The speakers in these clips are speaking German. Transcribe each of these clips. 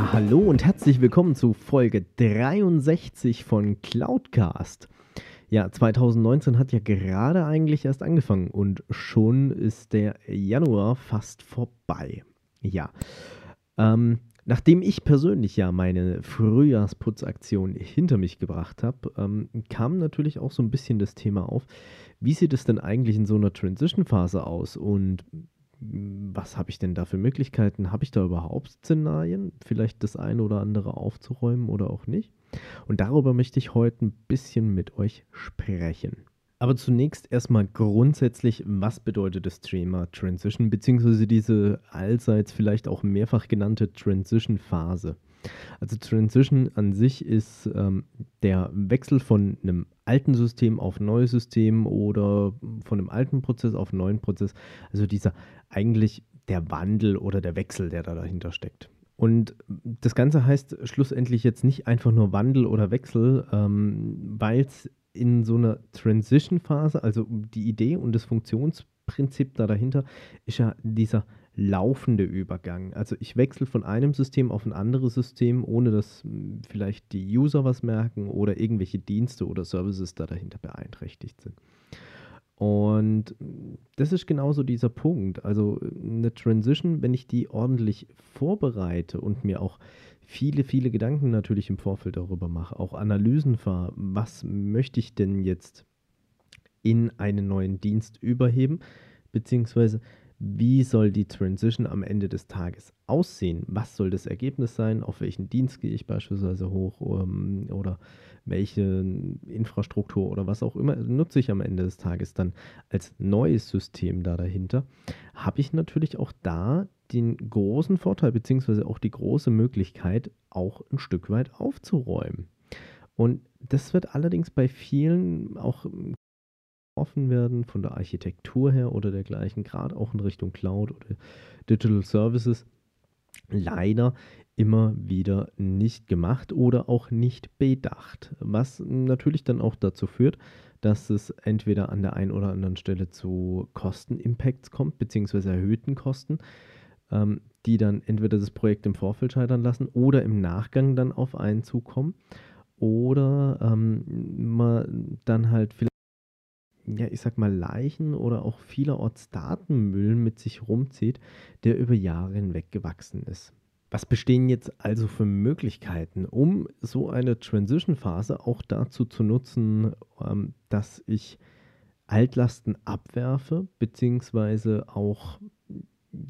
Ja, hallo und herzlich willkommen zu Folge 63 von Cloudcast. Ja, 2019 hat ja gerade eigentlich erst angefangen und schon ist der Januar fast vorbei. Ja, ähm, nachdem ich persönlich ja meine Frühjahrsputzaktion hinter mich gebracht habe, ähm, kam natürlich auch so ein bisschen das Thema auf, wie sieht es denn eigentlich in so einer Transition-Phase aus und was habe ich denn da für Möglichkeiten? Habe ich da überhaupt Szenarien, vielleicht das eine oder andere aufzuräumen oder auch nicht? Und darüber möchte ich heute ein bisschen mit euch sprechen. Aber zunächst erstmal grundsätzlich, was bedeutet das Thema Transition, beziehungsweise diese allseits vielleicht auch mehrfach genannte Transition-Phase? Also Transition an sich ist ähm, der Wechsel von einem alten System auf neues System oder von einem alten Prozess auf einen neuen Prozess. Also dieser eigentlich der Wandel oder der Wechsel, der da dahinter steckt. Und das Ganze heißt schlussendlich jetzt nicht einfach nur Wandel oder Wechsel, ähm, weil es in so einer Transition-Phase, also die Idee und das Funktionsprinzip da dahinter, ist ja dieser laufende Übergang. Also ich wechsle von einem System auf ein anderes System, ohne dass hm, vielleicht die User was merken oder irgendwelche Dienste oder Services da dahinter beeinträchtigt sind. Und hm, das ist genauso dieser Punkt. Also eine Transition, wenn ich die ordentlich vorbereite und mir auch viele, viele Gedanken natürlich im Vorfeld darüber mache, auch Analysen fahre, was möchte ich denn jetzt in einen neuen Dienst überheben, beziehungsweise wie soll die Transition am Ende des Tages aussehen? Was soll das Ergebnis sein? Auf welchen Dienst gehe ich beispielsweise hoch ähm, oder welche Infrastruktur oder was auch immer nutze ich am Ende des Tages dann als neues System da dahinter? Habe ich natürlich auch da den großen Vorteil beziehungsweise auch die große Möglichkeit, auch ein Stück weit aufzuräumen. Und das wird allerdings bei vielen auch offen werden von der Architektur her oder dergleichen, gerade auch in Richtung Cloud oder Digital Services, leider immer wieder nicht gemacht oder auch nicht bedacht. Was natürlich dann auch dazu führt, dass es entweder an der einen oder anderen Stelle zu Kostenimpacts kommt, beziehungsweise erhöhten Kosten, ähm, die dann entweder das Projekt im Vorfeld scheitern lassen oder im Nachgang dann auf einen zukommen. Oder ähm, man dann halt vielleicht ja, ich sag mal, Leichen oder auch vielerorts Datenmüll mit sich rumzieht, der über Jahre hinweg gewachsen ist. Was bestehen jetzt also für Möglichkeiten, um so eine Transition-Phase auch dazu zu nutzen, ähm, dass ich Altlasten abwerfe, beziehungsweise auch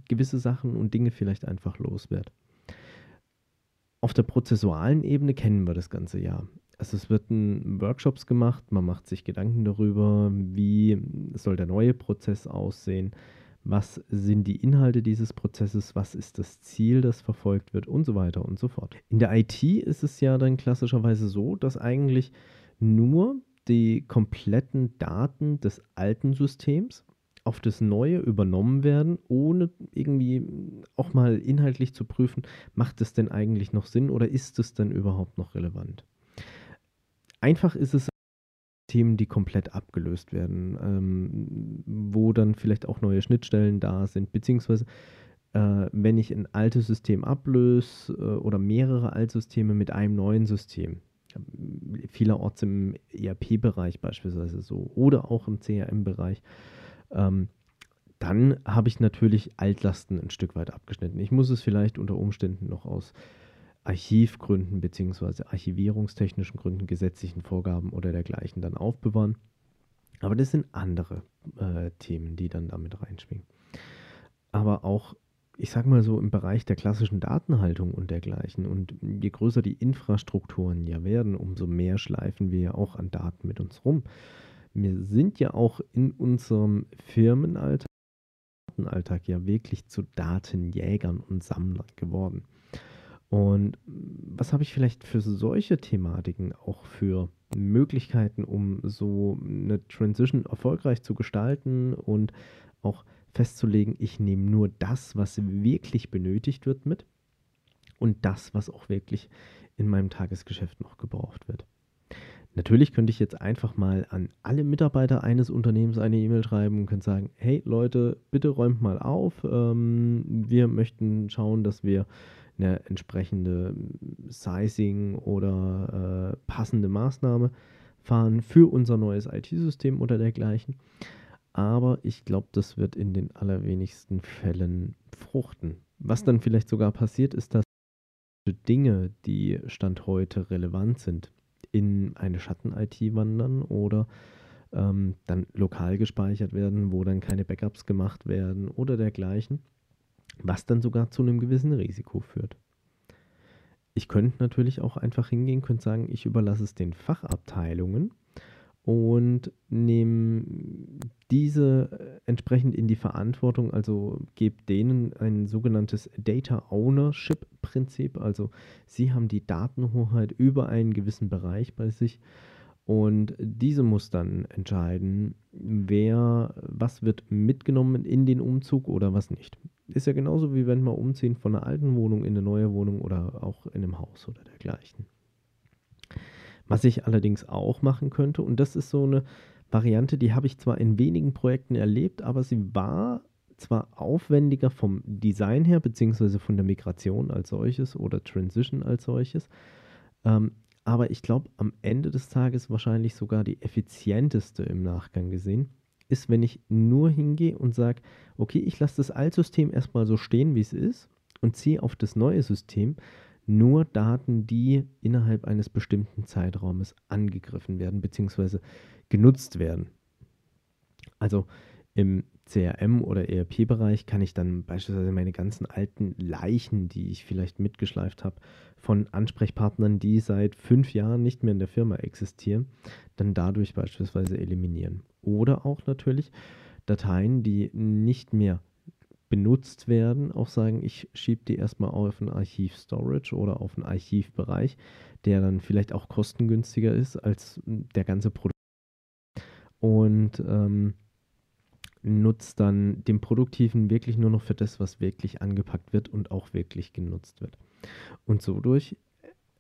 gewisse Sachen und Dinge vielleicht einfach loswerde? Auf der prozessualen Ebene kennen wir das ganze ja. Also es wird Workshops gemacht, man macht sich Gedanken darüber, wie soll der neue Prozess aussehen, was sind die Inhalte dieses Prozesses, was ist das Ziel, das verfolgt wird und so weiter und so fort. In der IT ist es ja dann klassischerweise so, dass eigentlich nur die kompletten Daten des alten Systems auf das neue übernommen werden, ohne irgendwie auch mal inhaltlich zu prüfen, macht es denn eigentlich noch Sinn oder ist es denn überhaupt noch relevant? Einfach ist es Themen, die komplett abgelöst werden, ähm, wo dann vielleicht auch neue Schnittstellen da sind, beziehungsweise äh, wenn ich ein altes System ablöse äh, oder mehrere Altsysteme mit einem neuen System, vielerorts im ERP-Bereich beispielsweise so oder auch im CRM-Bereich, ähm, dann habe ich natürlich Altlasten ein Stück weit abgeschnitten. Ich muss es vielleicht unter Umständen noch aus Archivgründen bzw. archivierungstechnischen Gründen, gesetzlichen Vorgaben oder dergleichen dann aufbewahren. Aber das sind andere äh, Themen, die dann damit reinschwingen. Aber auch, ich sage mal so, im Bereich der klassischen Datenhaltung und dergleichen. Und je größer die Infrastrukturen ja werden, umso mehr schleifen wir ja auch an Daten mit uns rum. Wir sind ja auch in unserem Firmenalltag Schattenalltag ja wirklich zu Datenjägern und Sammlern geworden. Und was habe ich vielleicht für solche Thematiken auch für Möglichkeiten, um so eine Transition erfolgreich zu gestalten und auch festzulegen, ich nehme nur das, was wirklich benötigt wird mit und das, was auch wirklich in meinem Tagesgeschäft noch gebraucht wird. Natürlich könnte ich jetzt einfach mal an alle Mitarbeiter eines Unternehmens eine E-Mail schreiben und könnte sagen, hey Leute, bitte räumt mal auf. Ähm, wir möchten schauen, dass wir eine entsprechende Sizing oder äh, passende Maßnahme fahren für unser neues IT-System oder dergleichen. Aber ich glaube, das wird in den allerwenigsten Fällen fruchten. Was dann vielleicht sogar passiert, ist, dass Dinge, die Stand heute relevant sind, in eine Schatten-IT wandern oder ähm, dann lokal gespeichert werden, wo dann keine Backups gemacht werden oder dergleichen, was dann sogar zu einem gewissen Risiko führt. Ich könnte natürlich auch einfach hingehen, könnte sagen, ich überlasse es den Fachabteilungen und nehme diese äh, entsprechend in die Verantwortung, also gebe denen ein sogenanntes Data Ownership Prinzip, also sie haben die Datenhoheit über einen gewissen Bereich bei sich und diese muss dann entscheiden, wer, was wird mitgenommen in den Umzug oder was nicht. Ist ja genauso wie wenn wir umziehen von einer alten Wohnung in eine neue Wohnung oder auch in einem Haus oder dergleichen. Was ich allerdings auch machen könnte, und das ist so eine Variante, die habe ich zwar in wenigen Projekten erlebt, aber sie war zwar aufwendiger vom Design her, beziehungsweise von der Migration als solches oder Transition als solches, ähm, aber ich glaube, am Ende des Tages wahrscheinlich sogar die effizienteste im Nachgang gesehen, ist, wenn ich nur hingehe und sage, okay, ich lasse das Altsystem erstmal so stehen, wie es ist und ziehe auf das neue System nur Daten, die innerhalb eines bestimmten Zeitraumes angegriffen werden bzw. genutzt werden. Also im CRM oder ERP-Bereich kann ich dann beispielsweise meine ganzen alten Leichen, die ich vielleicht mitgeschleift habe, von Ansprechpartnern, die seit fünf Jahren nicht mehr in der Firma existieren, dann dadurch beispielsweise eliminieren. Oder auch natürlich Dateien, die nicht mehr benutzt werden, auch sagen, ich schiebe die erstmal auf ein Archiv-Storage oder auf einen Archivbereich, der dann vielleicht auch kostengünstiger ist als der ganze Produkt. Und ähm, nutzt dann den Produktiven wirklich nur noch für das, was wirklich angepackt wird und auch wirklich genutzt wird. Und so durch,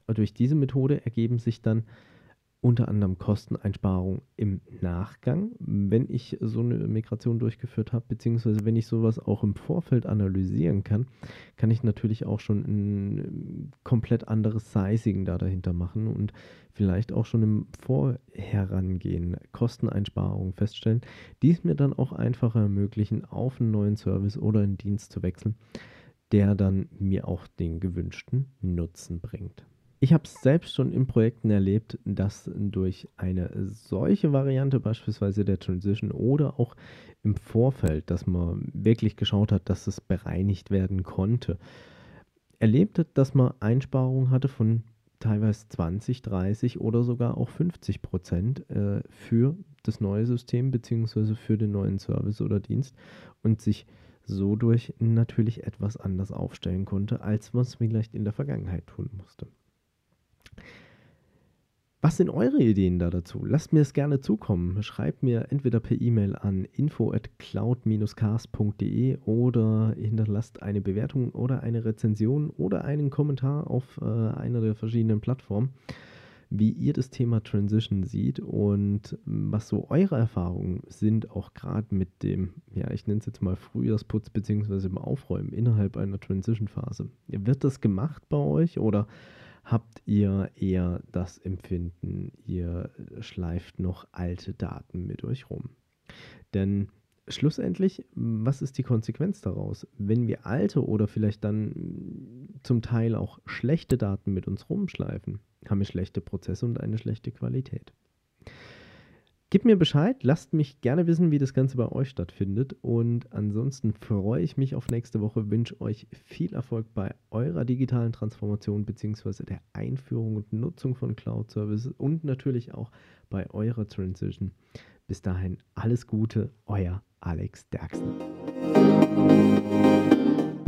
durch diese Methode ergeben sich dann unter anderem Kosteneinsparungen im Nachgang, wenn ich so eine Migration durchgeführt habe, beziehungsweise wenn ich sowas auch im Vorfeld analysieren kann, kann ich natürlich auch schon ein komplett anderes Sizing da dahinter machen und vielleicht auch schon im Vorherangehen Kosteneinsparungen feststellen, die es mir dann auch einfacher ermöglichen, auf einen neuen Service oder einen Dienst zu wechseln, der dann mir auch den gewünschten Nutzen bringt. Ich habe es selbst schon in Projekten erlebt, dass durch eine solche Variante, beispielsweise der Transition oder auch im Vorfeld, dass man wirklich geschaut hat, dass es bereinigt werden konnte, erlebt hat, dass man Einsparungen hatte von teilweise 20, 30 oder sogar auch 50 Prozent äh, für das neue System beziehungsweise für den neuen Service oder Dienst und sich so durch natürlich etwas anders aufstellen konnte, als man es vielleicht in der Vergangenheit tun musste. Was sind eure Ideen da dazu? Lasst mir es gerne zukommen. Schreibt mir entweder per E-Mail an info at cloud-cast.de oder hinterlasst eine Bewertung oder eine Rezension oder einen Kommentar auf äh, einer der verschiedenen Plattformen, wie ihr das Thema Transition seht und was so eure Erfahrungen sind, auch gerade mit dem, ja, ich nenne es jetzt mal Frühjahrsputz bzw. im Aufräumen innerhalb einer Transition-Phase. Wird das gemacht bei euch oder habt ihr eher das Empfinden, ihr schleift noch alte Daten mit euch rum. Denn schlussendlich, was ist die Konsequenz daraus? Wenn wir alte oder vielleicht dann zum Teil auch schlechte Daten mit uns rumschleifen, haben wir schlechte Prozesse und eine schlechte Qualität. Gebt mir Bescheid, lasst mich gerne wissen, wie das Ganze bei euch stattfindet. Und ansonsten freue ich mich auf nächste Woche, wünsche euch viel Erfolg bei eurer digitalen Transformation bzw. der Einführung und Nutzung von Cloud Services und natürlich auch bei eurer Transition. Bis dahin alles Gute, euer Alex Derksen.